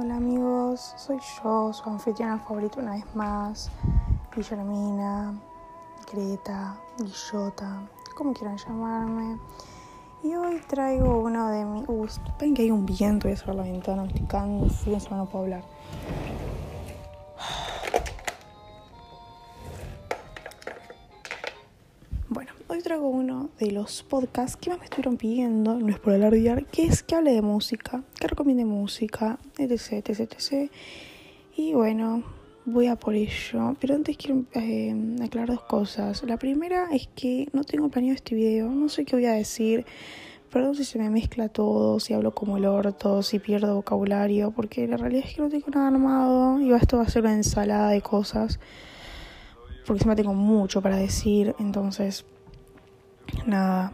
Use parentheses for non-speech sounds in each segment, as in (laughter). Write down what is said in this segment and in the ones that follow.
Hola amigos, soy yo, su anfitriona favorita una vez más, Guillermina, Greta, Guillota, como quieran llamarme. Y hoy traigo uno de mis... Uy, ven que hay un viento, voy a la ventana, estoy encima no puedo hablar. Traigo uno de los podcasts que más me estuvieron pidiendo, no es por alardear, que es que hable de música, que recomiende música, etc, etc, etc. Y bueno, voy a por ello. Pero antes quiero eh, aclarar dos cosas. La primera es que no tengo planeado este video, no sé qué voy a decir. Perdón si se me mezcla todo, si hablo como el orto, si pierdo vocabulario, porque la realidad es que no tengo nada armado y esto va a ser una ensalada de cosas porque encima tengo mucho para decir, entonces, nada.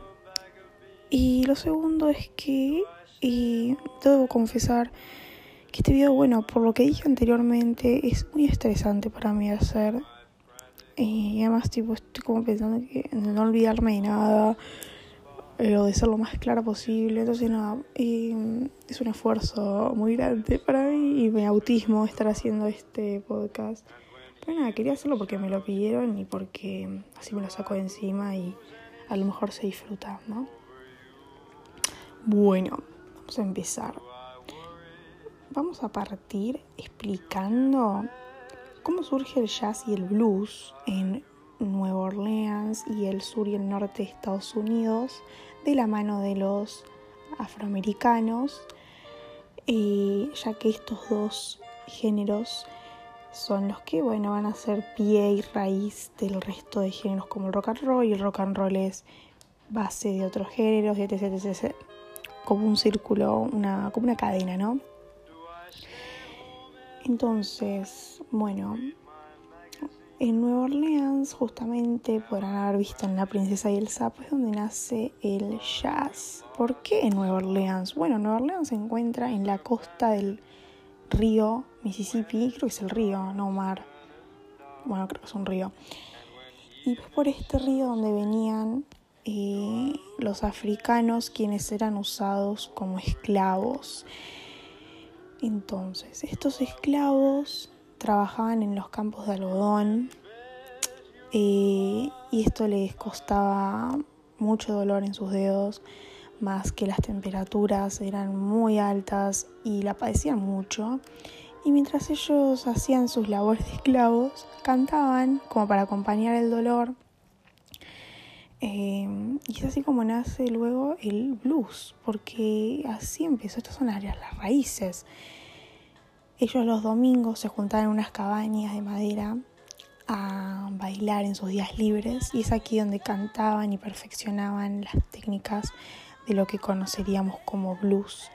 Y lo segundo es que, y debo confesar que este video, bueno, por lo que dije anteriormente, es muy estresante para mí hacer. Y además, tipo, estoy como pensando que no olvidarme de nada, eh, o de ser lo más clara posible. Entonces, nada, es un esfuerzo muy grande para mí y me autismo estar haciendo este podcast. Pero nada, quería hacerlo porque me lo pidieron y porque así me lo saco de encima y a lo mejor se disfruta, ¿no? Bueno, vamos a empezar. Vamos a partir explicando cómo surge el jazz y el blues en Nueva Orleans y el sur y el norte de Estados Unidos de la mano de los afroamericanos, eh, ya que estos dos géneros son los que, bueno, van a ser pie y raíz del resto de géneros como el rock and roll y el rock and roll es base de otros géneros, etc. Como un círculo, una, como una cadena, ¿no? Entonces, bueno, en Nueva Orleans, justamente podrán haber visto en La Princesa y el Sapo, es donde nace el jazz. ¿Por qué en Nueva Orleans? Bueno, Nueva Orleans se encuentra en la costa del río Mississippi, creo que es el río, no mar. Bueno, creo que es un río. Y es por este río donde venían eh, los africanos quienes eran usados como esclavos. Entonces, estos esclavos trabajaban en los campos de algodón eh, y esto les costaba mucho dolor en sus dedos más que las temperaturas eran muy altas y la padecían mucho. Y mientras ellos hacían sus labores de esclavos, cantaban como para acompañar el dolor. Eh, y es así como nace luego el blues, porque así empezó, estas son las, las raíces. Ellos los domingos se juntaban en unas cabañas de madera a bailar en sus días libres y es aquí donde cantaban y perfeccionaban las técnicas de lo que conoceríamos como blues.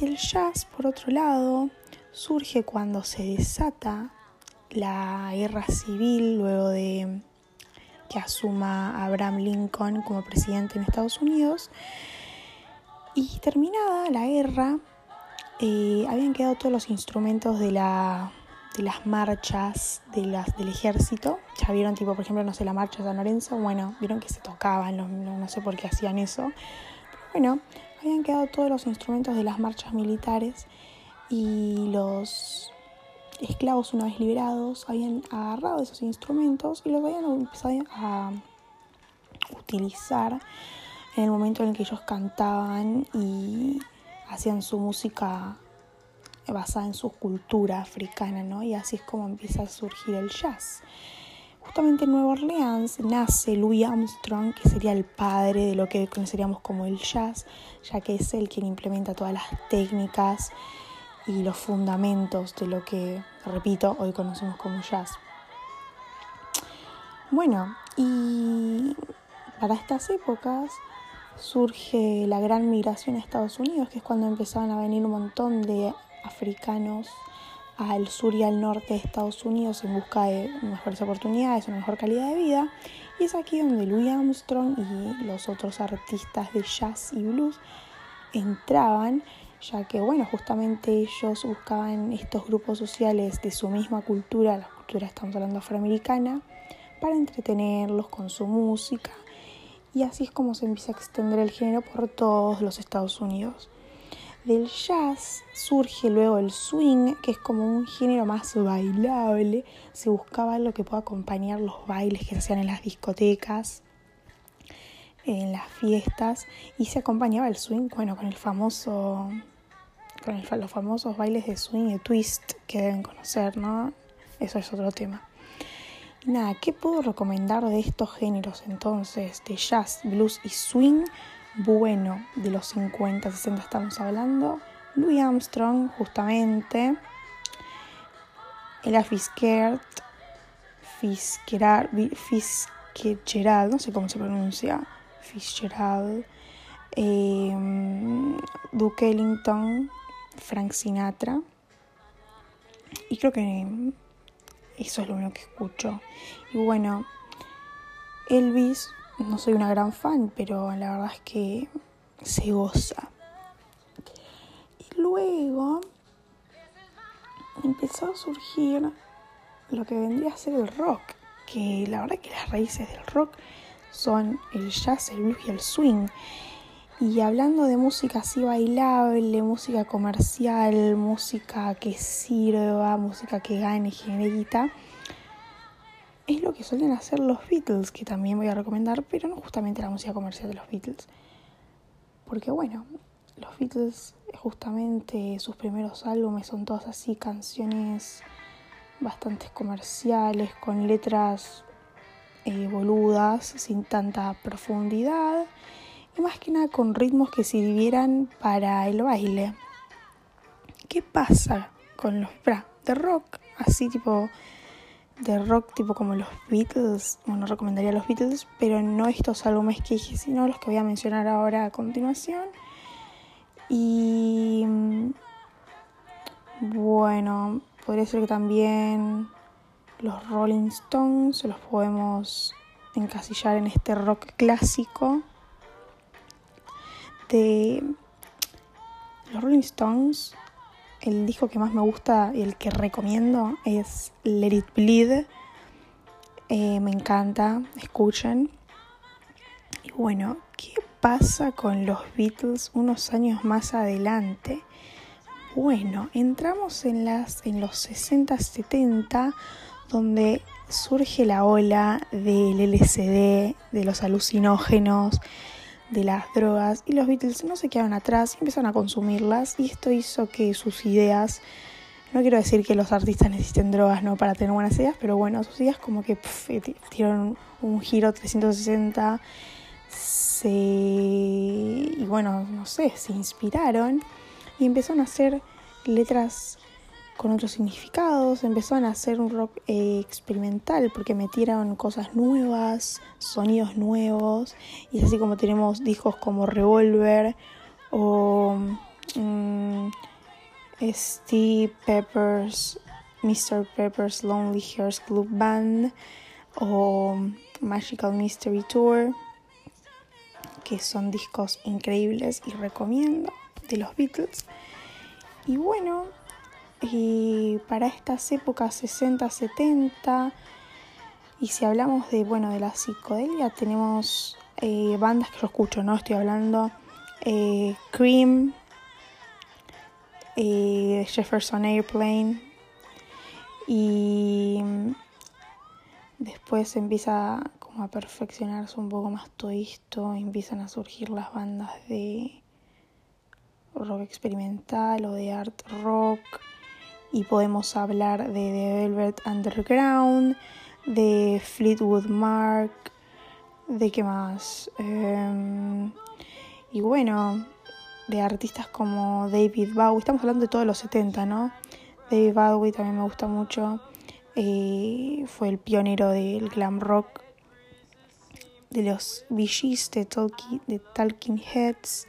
Y el jazz, por otro lado, surge cuando se desata la guerra civil luego de que asuma Abraham Lincoln como presidente en Estados Unidos. Y terminada la guerra, eh, habían quedado todos los instrumentos de, la, de las marchas de las, del ejército. Ya vieron, tipo, por ejemplo, no sé, la marcha de San Lorenzo. Bueno, vieron que se tocaban, no, no sé por qué hacían eso. Bueno, habían quedado todos los instrumentos de las marchas militares y los esclavos una vez liberados habían agarrado esos instrumentos y los habían empezado a utilizar en el momento en el que ellos cantaban y hacían su música basada en su cultura africana, ¿no? Y así es como empieza a surgir el jazz. Justamente en Nueva Orleans nace Louis Armstrong, que sería el padre de lo que conoceríamos como el jazz, ya que es él quien implementa todas las técnicas y los fundamentos de lo que, repito, hoy conocemos como jazz. Bueno, y para estas épocas surge la gran migración a Estados Unidos, que es cuando empezaban a venir un montón de africanos al sur y al norte de Estados Unidos en busca de mejores oportunidades, una mejor calidad de vida. Y es aquí donde Louis Armstrong y los otros artistas de jazz y blues entraban, ya que, bueno, justamente ellos buscaban estos grupos sociales de su misma cultura, la cultura estamos hablando afroamericana, para entretenerlos con su música. Y así es como se empieza a extender el género por todos los Estados Unidos. Del jazz surge luego el swing, que es como un género más bailable. Se buscaba algo que pueda acompañar los bailes que hacían en las discotecas, en las fiestas, y se acompañaba el swing, bueno, con el famoso, con los famosos bailes de swing y twist que deben conocer, ¿no? Eso es otro tema. nada, ¿qué puedo recomendar de estos géneros entonces? De jazz, blues y swing bueno de los 50, 60 estamos hablando. Louis Armstrong, justamente. Ella Fitzgerald, Fitzgerald, Fitzgerald, no sé cómo se pronuncia, Fitzgerald, eh, Duke Ellington, Frank Sinatra. Y creo que eso es lo único que escucho. Y bueno, Elvis no soy una gran fan, pero la verdad es que se goza. Y luego empezó a surgir lo que vendría a ser el rock, que la verdad que las raíces del rock son el jazz, el blues y el swing. Y hablando de música así bailable, música comercial, música que sirva, música que gane, generita, es lo que suelen hacer los Beatles, que también voy a recomendar, pero no justamente la música comercial de los Beatles. Porque bueno, los Beatles, justamente sus primeros álbumes son todas así canciones bastante comerciales, con letras eh, boludas, sin tanta profundidad, y más que nada con ritmos que sirvieran para el baile. ¿Qué pasa con los bra de rock? Así tipo de rock tipo como los Beatles, bueno, recomendaría los Beatles, pero no estos álbumes que dije, sino los que voy a mencionar ahora a continuación. Y mm, bueno, podría ser que también los Rolling Stones los podemos encasillar en este rock clásico de los Rolling Stones el disco que más me gusta y el que recomiendo es Let It Bleed. Eh, me encanta, escuchen. Y bueno, ¿qué pasa con los Beatles unos años más adelante? Bueno, entramos en, en los 60, 70, donde surge la ola del LCD, de los alucinógenos, de las drogas y los Beatles no se quedaron atrás y empezaron a consumirlas y esto hizo que sus ideas, no quiero decir que los artistas necesiten drogas no para tener buenas ideas, pero bueno, sus ideas como que dieron un giro 360 se, y bueno, no sé, se inspiraron y empezaron a hacer letras con otros significados, empezaron a hacer un rock eh, experimental porque metieron cosas nuevas, sonidos nuevos, y es así como tenemos discos como Revolver o mm, Steve Peppers, Mr. Pepper's Lonely Hearts Club Band o Magical Mystery Tour, que son discos increíbles y recomiendo de los Beatles. Y bueno, y para estas épocas 60, 70, y si hablamos de, bueno, de la psicodelia, tenemos eh, bandas que yo escucho, ¿no? Estoy hablando eh, Cream, eh, Jefferson Airplane, y después empieza como a perfeccionarse un poco más todo esto, empiezan a surgir las bandas de rock experimental o de art rock y podemos hablar de The Velvet Underground, de Fleetwood Mac, de qué más. Em, y bueno, de artistas como David Bowie, estamos hablando de todos los 70, ¿no? David Bowie también me gusta mucho, eh, fue el pionero del glam rock, de los Talking, de Talking Heads.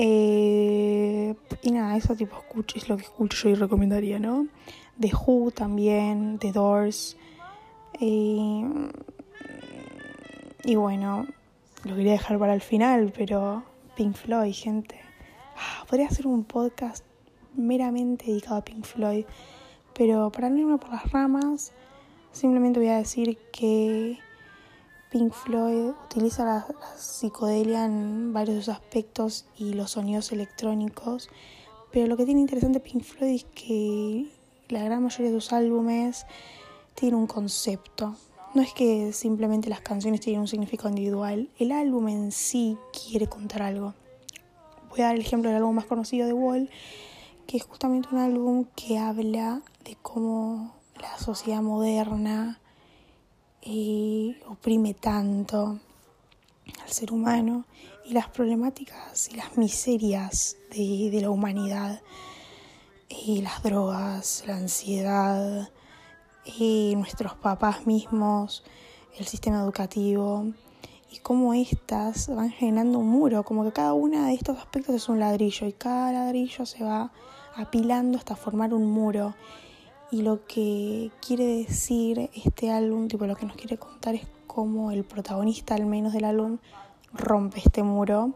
Eh, y nada, eso tipo escucho, es lo que escucho y recomendaría, ¿no? The Who también, The Doors. Eh, y bueno, lo quería dejar para el final, pero Pink Floyd, gente. Ah, podría hacer un podcast meramente dedicado a Pink Floyd. Pero para no irme por las ramas, simplemente voy a decir que Pink Floyd utiliza la, psicodelia en varios de sus aspectos y los sonidos electrónicos, pero lo que tiene interesante Pink Floyd es que la gran mayoría de sus álbumes tiene un concepto. No es que simplemente las canciones tienen un significado individual, el álbum en sí quiere contar algo. Voy a dar el ejemplo del álbum más conocido de Wall, que es justamente un álbum que habla de cómo la sociedad moderna oprime tanto al ser humano y las problemáticas y las miserias de, de la humanidad, y las drogas, la ansiedad, y nuestros papás mismos, el sistema educativo y cómo éstas van generando un muro, como que cada uno de estos aspectos es un ladrillo y cada ladrillo se va apilando hasta formar un muro y lo que quiere decir este álbum, tipo lo que nos quiere contar es cómo el protagonista al menos del álbum rompe este muro.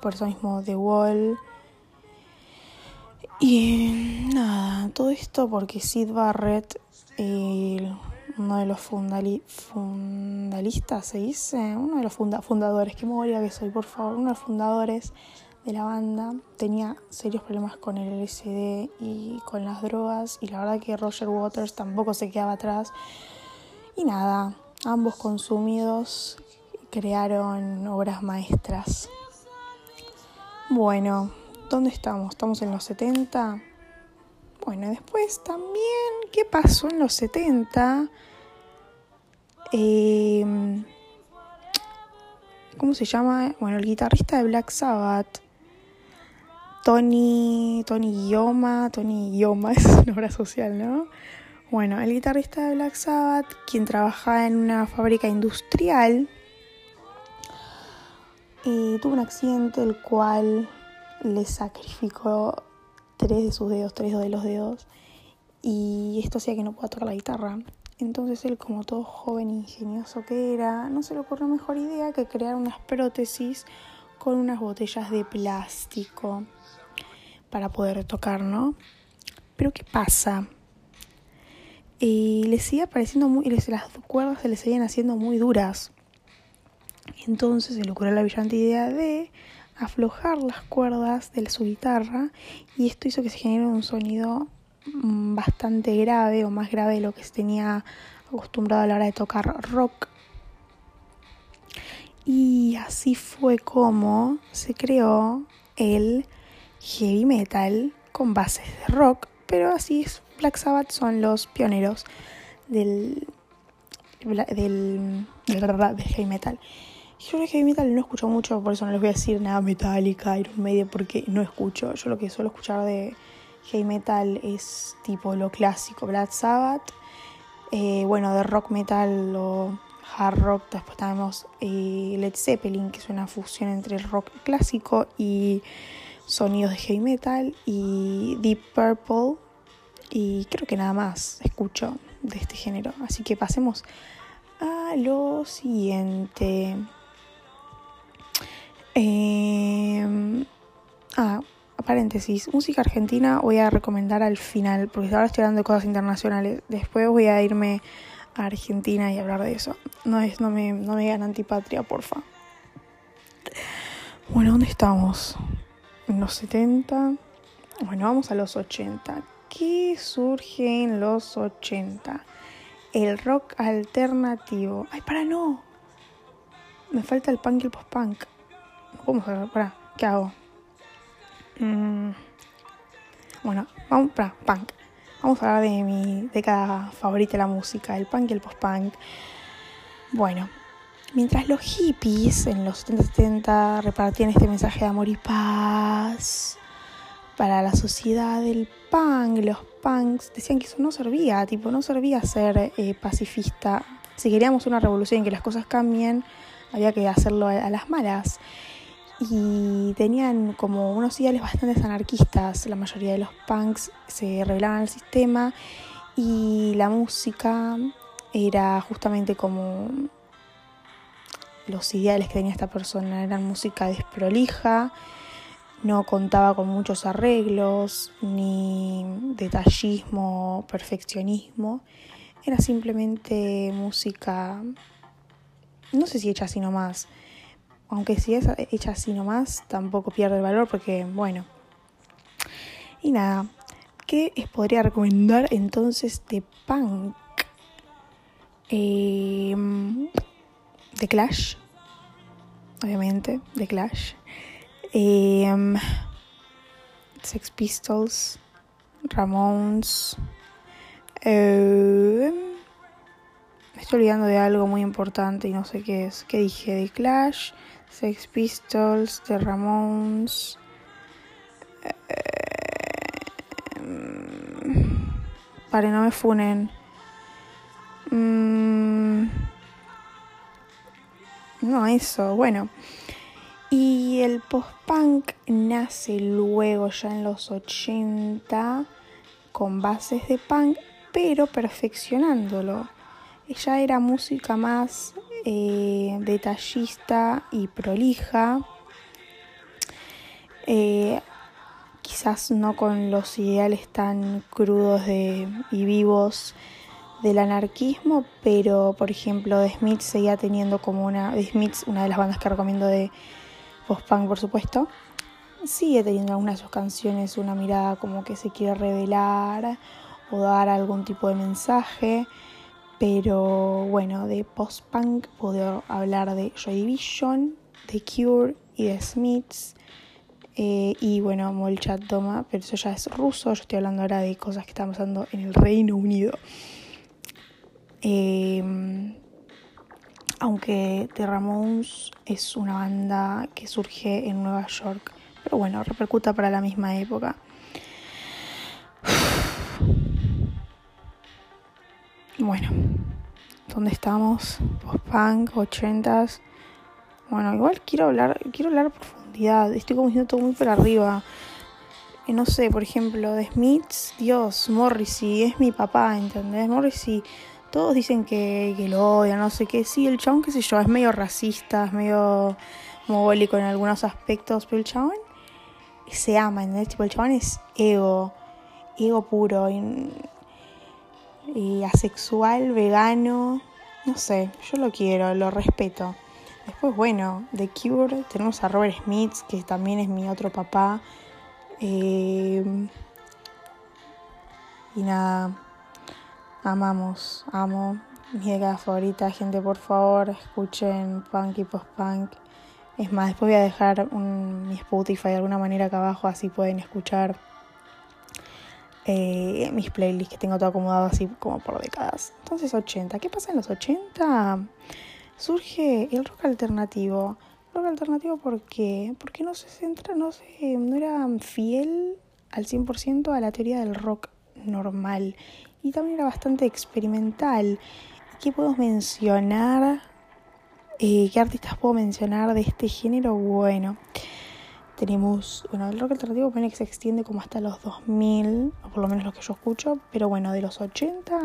Por eso mismo The Wall. Y nada, todo esto porque Sid Barrett, uno de los fundalistas, se dice, uno de los fundadores, que moría que soy, por favor, uno de los fundadores de la banda tenía serios problemas con el LSD y con las drogas y la verdad que Roger Waters tampoco se quedaba atrás. Y nada, ambos consumidos crearon obras maestras. Bueno, ¿dónde estamos? ¿Estamos en los 70? Bueno, después también, ¿qué pasó en los 70? Em, ¿Cómo se llama? Bueno, el guitarrista de Black Sabbath Tony, Tony Yoma, Tony Yoma (laughs) es una obra social, ¿no? Bueno, el guitarrista de Black Sabbath, quien trabajaba en una fábrica industrial, y tuvo un accidente el cual le sacrificó tres de sus dedos, tres de los dedos, y esto hacía que no pueda tocar la guitarra. Entonces él, como todo joven e ingenioso que era, no se le ocurrió mejor idea que crear unas prótesis con unas botellas de plástico para poder tocar, ¿no? Pero ¿qué pasa? Y le sigue pareciendo muy, las cuerdas se le seguían haciendo muy duras. Entonces se le ocurrió la brillante idea de aflojar las cuerdas de su guitarra y esto hizo que se genere un sonido mm, bastante grave o más grave de lo que se tenía acostumbrado a la hora de tocar rock. Y así fue como se creó el heavy metal con bases de rock, pero así es, Black Sabbath son los pioneros del, del, del, heavy metal. Yo de heavy metal no escucho mucho, por eso no les voy a decir nada Metallica, Iron Maiden, porque no escucho. Yo lo que suelo escuchar de heavy metal es tipo lo clásico, Black Sabbath. Eh, bueno, de rock metal o hard rock, después tenemos eh, Led Zeppelin, que es una fusión entre el rock clásico y sonidos de heavy metal y Deep Purple y creo que nada más escucho de este género. Así que pasemos a lo siguiente. Eh, ah, paréntesis, música argentina voy a recomendar al final, porque ahora estoy hablando de cosas internacionales. Después voy a irme a Argentina y hablar de eso. No es, no me, no me digan antipatria, porfa. Bueno, ¿dónde estamos? En los 70. Bueno, vamos a los 80. ¿Qué surge en los 80? El rock alternativo. ¡Ay, para no! Me falta el punk y el post-punk. Vamos a ver, para, ¿qué hago? Mm, bueno, vamos para punk. Vamos a hablar de mi década favorita de la música, el punk y el post-punk. Bueno, Mientras los hippies en los 70-70 repartían este mensaje de amor y paz para la sociedad del punk, los punks decían que eso no servía, tipo, no servía ser eh, pacifista. Si queríamos una revolución y que las cosas cambien, había que hacerlo a, las malas. Y tenían como unos ideales bastante anarquistas. La mayoría de los punks se rebelaban al sistema y la música era justamente como los ideales que tenía esta persona eran música desprolija, no contaba con muchos arreglos, ni detallismo, perfeccionismo, era simplemente música no sé si hecha así nomás. Aunque si es hecha así nomás, tampoco pierde el valor porque, bueno. Y nada, ¿qué les podría recomendar entonces de punk? Eh, The Clash, obviamente, The Clash. Eh, Sex Pistols, Ramones. Eh, me estoy olvidando de algo muy importante y no sé qué es. ¿Qué dije? The Clash, Sex Pistols, The Ramones. Vale, no me funen. Mm, no, eso, bueno. Y el post-punk nace luego ya en los 80 con bases de punk, pero perfeccionándolo. Ella era música más eh, detallista y prolija. Eh, quizás no con los ideales tan crudos de, y vivos del anarquismo, pero por ejemplo The Smiths seguía teniendo como una, The Smiths, una de las bandas que recomiendo de post-punk por supuesto, sigue teniendo algunas de sus canciones una mirada como que se quiere revelar o dar algún tipo de mensaje, pero bueno, de post-punk puedo hablar de Joy Division, The Cure y The Smiths. Eh, y bueno, Molchat Toma, pero eso ya es ruso, yo estoy hablando ahora de cosas que están pasando en el Reino Unido. Em, aunque The Ramones es una banda que surge en Nueva York, pero bueno, repercuta para la misma época. (sighs) Bueno, ¿dónde estamos? Post-punk, 80s. Bueno, igual quiero hablar, quiero hablar a profundidad. Estoy como diciendo todo muy por arriba. Y no sé, por ejemplo, de Smiths, Dios, Morrissey, es mi papá, ¿entendés? Morrissey, todos dicen que, lo odian, no sé qué. Sí, el chabón, qué sé yo, es medio racista, es medio mogólico en algunos aspectos, pero el chabón se ama, ¿entendés? Tipo, el chabón es ego, ego puro, y asexual, vegano, no sé, yo lo quiero, lo respeto. Después, bueno, The Cure, tenemos a Robert Smith, que también es mi otro papá. Eh, y nada, amamos, amo. Mi década favorita, gente, por favor, escuchen punk y post-punk. Es más, después voy a dejar un, mi Spotify de alguna manera acá abajo, así pueden escuchar eh, mis playlists que tengo todo acomodado así como por décadas. Entonces, 80. ¿Qué pasa en los 80? surge el rock alternativo. Rock alternativo ¿por qué? Porque no se centra, no se, no era fiel al 100% a la teoría del rock normal y también era bastante experimental. ¿Qué puedo mencionar? Eh, ¿Qué artistas puedo mencionar de este género? Bueno, tenemos, bueno, el rock alternativo pone que se extiende como hasta los 2000, o por lo menos lo que yo escucho, pero bueno, de los 80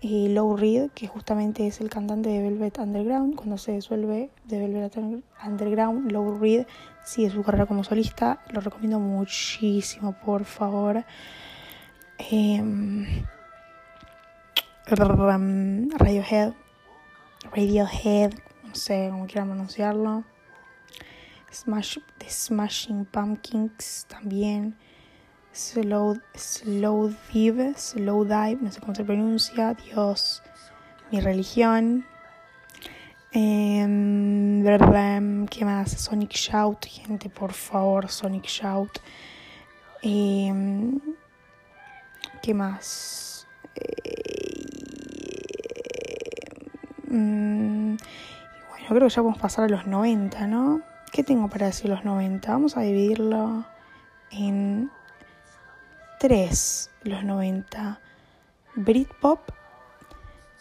y Low Reed, que justamente es el cantante de Velvet Underground. Cuando se disuelve de Velvet Underground, Low Reed sigue su carrera como solista. Lo recomiendo muchísimo, por favor. Eh, Radiohead, Radiohead, no sé cómo quieran pronunciarlo. Smash, The Smashing Pumpkins también. Slow, slow Dive, Slow Dive, no sé cómo se pronuncia, Dios, mi religión. Eh, ¿Qué más? Sonic Shout, gente, por favor, Sonic Shout. Eh, ¿Qué más? Eh, bueno, creo que ya podemos pasar a los 90, ¿no? ¿Qué tengo para decir los 90? Vamos a dividirlo en 3, los 90. Britpop,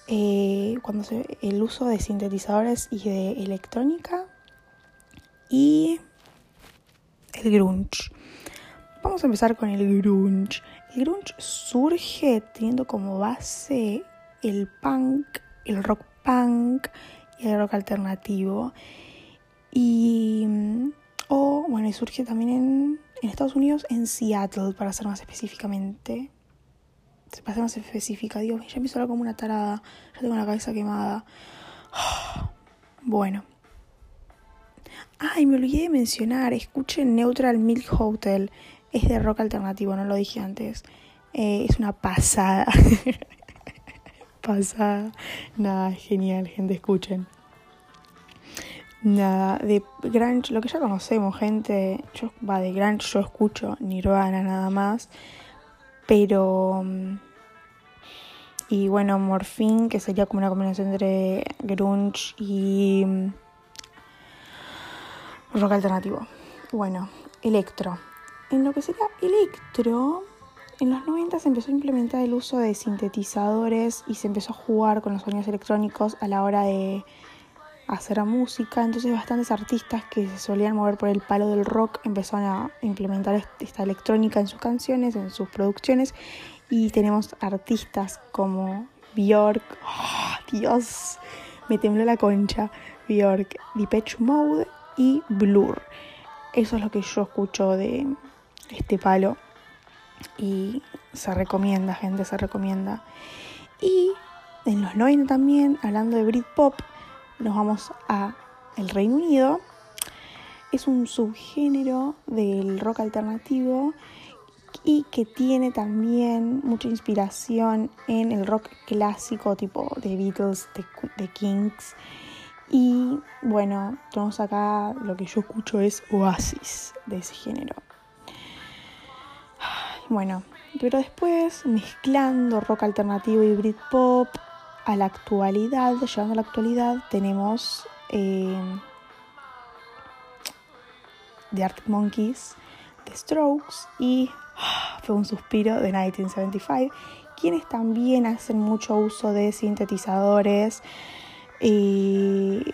eh, cuando el uso de sintetizadores y de electrónica. Y el grunge. Vamos a empezar con el grunge. El grunge surge teniendo como base el punk, el rock punk y el rock alternativo. Y. O, bueno, y surge también en en Estados Unidos, en Seattle, para ser más específicamente. Para ser más específica, Dios, ya me hizo como una tarada. Ya tengo la cabeza quemada. (sighs) Bueno. Ay, me olvidé de mencionar, escuchen Neutral Milk Hotel. Es de rock alternativo, no lo dije antes. Eh, es una pasada. (laughs) pasada. Nada, genial, gente, escuchen. Nada, de grunge, lo que ya conocemos, gente. Yo, va, de grunge yo escucho Nirvana nada más. Pero. Mm, y bueno, Morphine, que sería como una combinación entre grunge y. Mm, rock alternativo. Bueno, electro. En lo que sería electro, en los 90 se empezó a implementar el uso de sintetizadores y se empezó a jugar con los sonidos electrónicos a la hora de hacer música. Entonces bastantes artistas que se solían mover por el palo del rock empezaron a implementar esta electrónica en sus canciones, en sus producciones. Y tenemos artistas como Bjork, oh, Dios, me tembló la concha, Bjork, Depeche Mode y Blur. Eso es lo que yo escucho de este palo y se recomienda, gente, se recomienda. Y en los 90 también, hablando de Britpop, nos vamos a el Reino Unido. Es un subgénero del rock alternativo y que tiene también mucha inspiración en el rock clásico tipo de Beatles, de, Kings. Y bueno, tenemos acá lo que yo escucho es Oasis de ese género. Bueno, pero después mezclando rock alternativo y Britpop a la actualidad, llegando a la actualidad, tenemos eh, The Arctic Monkeys, The Strokes y ah, fue un suspiro de 1975, quienes también hacen mucho uso de sintetizadores y,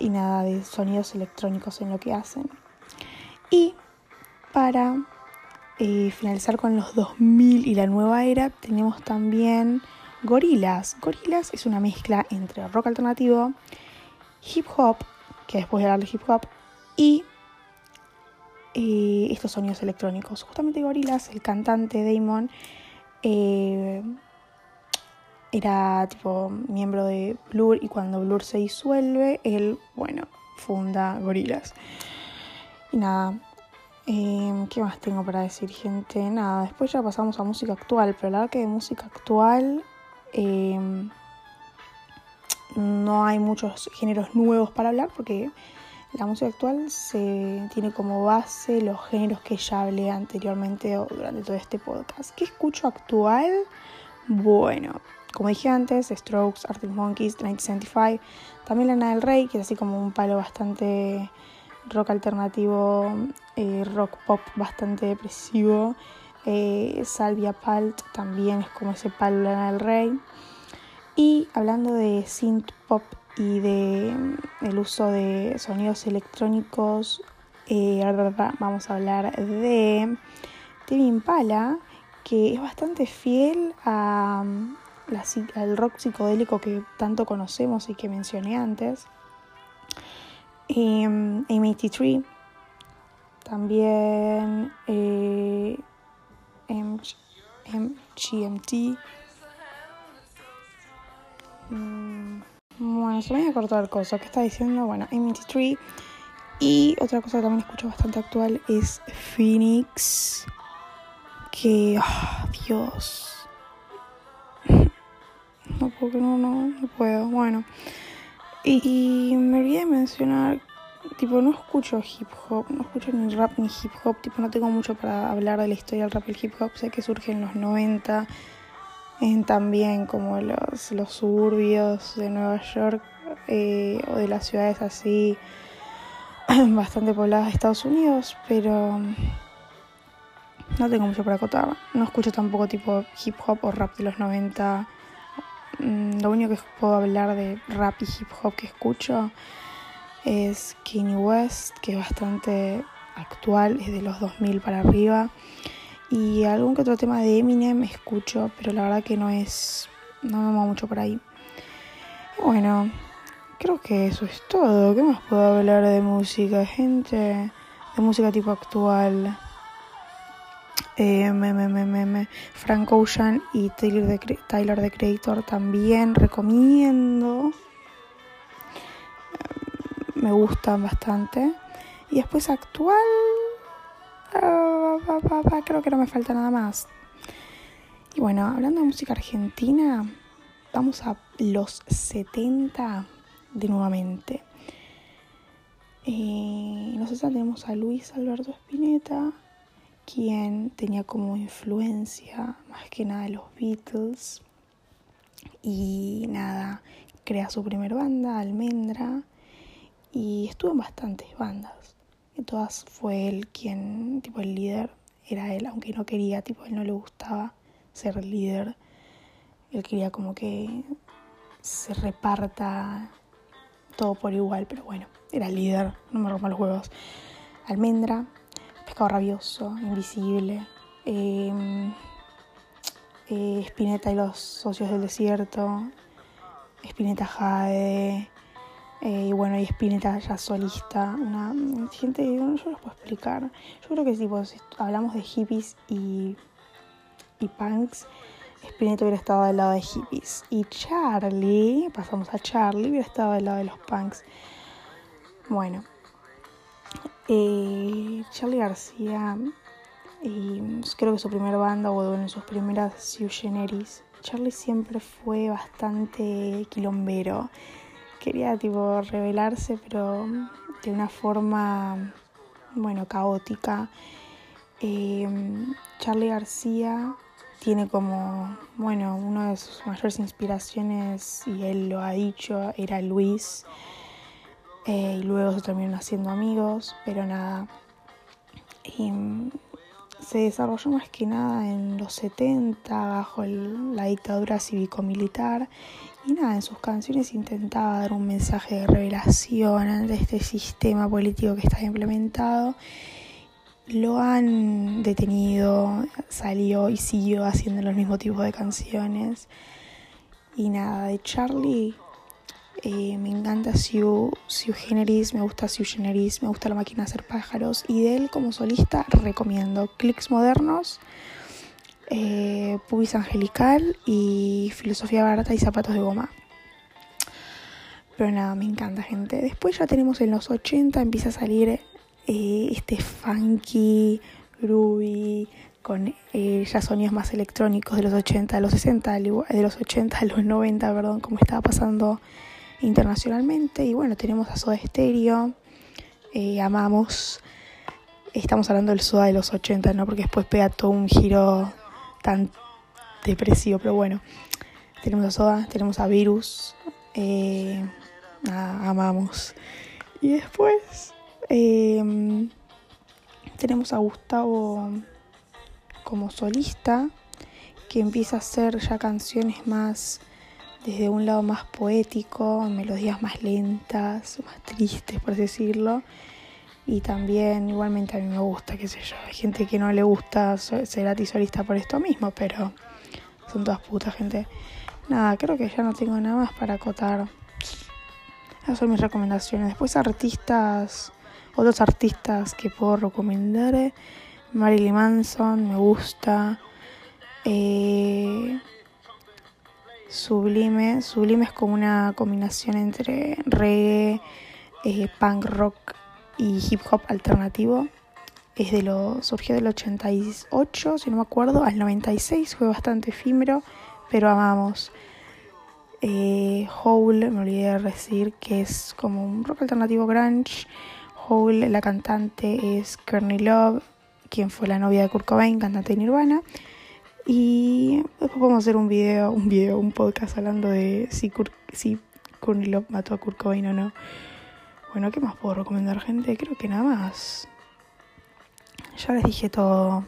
y nada de sonidos electrónicos en lo que hacen. Y para finalizar con los 2000 y la nueva era, tenemos también Gorilas. Gorilas es una mezcla entre rock alternativo, hip hop, que después de hablar de hip hop, y eh, estos sonidos electrónicos. Justamente Gorilas, el cantante Damon, eh, era tipo miembro de Blur y cuando Blur se disuelve, él, bueno, funda Gorilas. Y nada, Em, ¿Qué más tengo para decir, gente? Nada, después ya pasamos a música actual, pero la verdad que de música actual em, no hay muchos géneros nuevos para hablar porque la música actual se tiene como base los géneros que ya hablé anteriormente o durante todo este podcast. ¿Qué escucho actual? Bueno, como dije antes, Strokes, Arctic Monkeys, 1975, también Lana del Rey, que es así como un palo bastante rock alternativo, eh, rock pop bastante depresivo. Eh, Salvia Palt también es como ese palo del Rey. Y hablando de synth pop y de mm, el uso de sonidos electrónicos, eh, vamos a hablar de Timmy Impala, que es bastante fiel mm, al rock psicodélico que tanto conocemos y que mencioné antes. Em, M83, también eh, MGMT. Mm, bueno, se me voy a cortar cosa. ¿Qué está diciendo? Bueno, M83. Y otra cosa que también escucho bastante actual es Phoenix. Que, oh, Dios. (laughs) No puedo, no, no, no puedo. Bueno. Y me olvidé de mencionar, tipo, no escucho hip hop, no escucho ni rap ni hip hop, tipo, no tengo mucho para hablar de la historia del rap y el hip hop, sé que surge en los 90, en también como los, los suburbios de Nueva York eh, o de las ciudades así (clears throat) bastante pobladas de Estados Unidos, pero no tengo mucho para acotar. No escucho tampoco tipo hip hop o rap de los 90 Mm, lo único que puedo hablar de rap y hip hop que escucho es Kanye West, que es bastante actual, es de los 2000 para arriba. Y algún que otro tema de Eminem escucho, pero la verdad que no es. No me muevo mucho por ahí. Bueno, creo que eso es todo. ¿Qué más puedo hablar de música, gente? De música tipo actual eh, Frank Ocean y Tyler the, Tyler the Creator también recomiendo. me gustan bastante. Y después actual, ah, creo que no me falta nada más. Y bueno, hablando de música argentina, vamos a los 70 de nuevamente. Eh, en los 60 tenemos a Luis Alberto Spinetta, quien tenía como influencia más que nada los Beatles. Y nada, crea su primer banda, Almendra, y estuvo en bastantes bandas. En todas fue él quien, tipo el líder, era él, aunque no quería, tipo él no le gustaba ser el líder. Él quería como que se reparta todo por igual, pero bueno, era el líder, no me rompa los huevos. Almendra, Pescado Rabioso, Invisible, eh, eh, Spinetta y los Socios del Desierto, Spinetta Jade, eh, y bueno, y Spinetta ya solista, una gente, yo no los puedo explicar. Yo creo que si, si hablamos de hippies y, y punks, Spinetta hubiera estado del lado de hippies. Y Charlie, pasamos a Charlie, hubiera estado del lado de los punks. Bueno, eh, Charlie García, y creo que su primera banda o en sus primeras Sue Generis, Charlie siempre fue bastante quilombero. Quería tipo revelarse, pero de una forma, bueno, caótica. Eh, Charlie García tiene como, bueno, una de sus mayores inspiraciones, y él lo ha dicho, era Luis. Eh, y luego se terminaron haciendo amigos, pero nada. se desarrolló más que nada en los 70 bajo la dictadura cívico-militar y nada, en sus canciones intentaba dar un mensaje de revelación ante este sistema político que está implementado lo han detenido, salió y siguió haciendo los mismos tipos de canciones. Y nada, de Charlie eh, me encanta Sue, Generis, me gusta Sue Generis, me gusta La Máquina de Hacer Pájaros. Y de él como solista recomiendo Clicks Modernos, eh, Pubis Angelical y Filosofía Barata y Zapatos de Goma. Pero nada, me encanta gente. Después ya tenemos en los 80, empieza a salir eh, este funky, groovy, con eh, ya sonidos más electrónicos de los 80, de los 60, de los 80 a los 90, perdón, como estaba pasando internacionalmente. Y bueno, tenemos a Soda Stereo, eh, amamos, estamos hablando del Soda de los 80, ¿no? Porque después pega todo un giro tan depresivo, pero bueno, tenemos a Soda, tenemos a Virus, amamos. Y después Em, tenemos a Gustavo como solista, que empieza a hacer ya canciones más desde un lado más poético, melodías más lentas, más tristes, por decirlo. Y también, igualmente, a mí me gusta, qué sé yo. Hay gente que no le gusta ser solista por esto mismo, pero son todas putas, gente. Nada, creo que ya no tengo nada más para acotar. Esas son mis recomendaciones. Después, artistas otros artistas que puedo recomendar, Marilyn Manson, me gusta. Eh, Sublime, Sublime es como una combinación entre reggae, eh, punk rock y hip hop alternativo. Es de lo, surgió del 88, si no me acuerdo, al 96, fue bastante efímero, pero amamos. Eh, Hole, me olvidé de decir que es como un rock alternativo grunge Hole, la cantante es Courtney Love, quien fue la novia de Kurt Cobain, cantante de Nirvana. Y después podemos hacer un video, un video, un podcast hablando de si, si Courtney mató a Kurt Cobain o no. Bueno, ¿qué más puedo recomendar, gente? Creo que nada más. Ya les dije todo.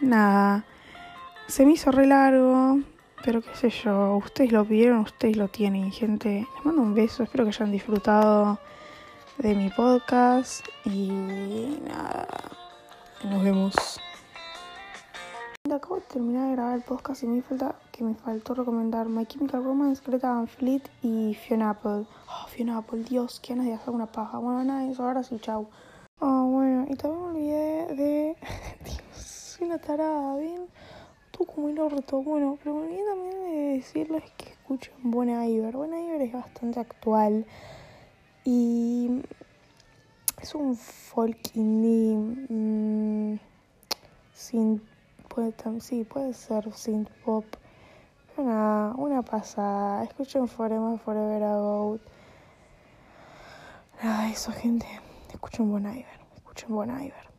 Nada. Se me hizo re largo, pero qué sé yo. Ustedes lo pidieron, ustedes lo tienen, gente. Les mando un beso, espero que hayan disfrutado de mi podcast y nada, nos vemos. Acabo de terminar de grabar el podcast y me falta que me faltó recomendar My Chemical Romance, Greta Van Fleet y Fiona Apple. Oh, Fiona Apple, Dios, qué ganas de hacer una paja. Bueno, nada de eso, ahora sí, chau. Oh, bueno, y también me olvidé de. (laughs) Dios, soy una tarada, ¿ven? Tú como el orto. Bueno, pero me olvidé también de decirles que escuchen Buena Iver. Buena Iver es bastante actual Y es un folk indie. Mmm, sin, puede, sí, puede ser synth pop. Una, pasada. Escuchen Forever Forever Ago. Nada, eso, gente. Escuchen Bon Iver. Escuchen Bon Iver.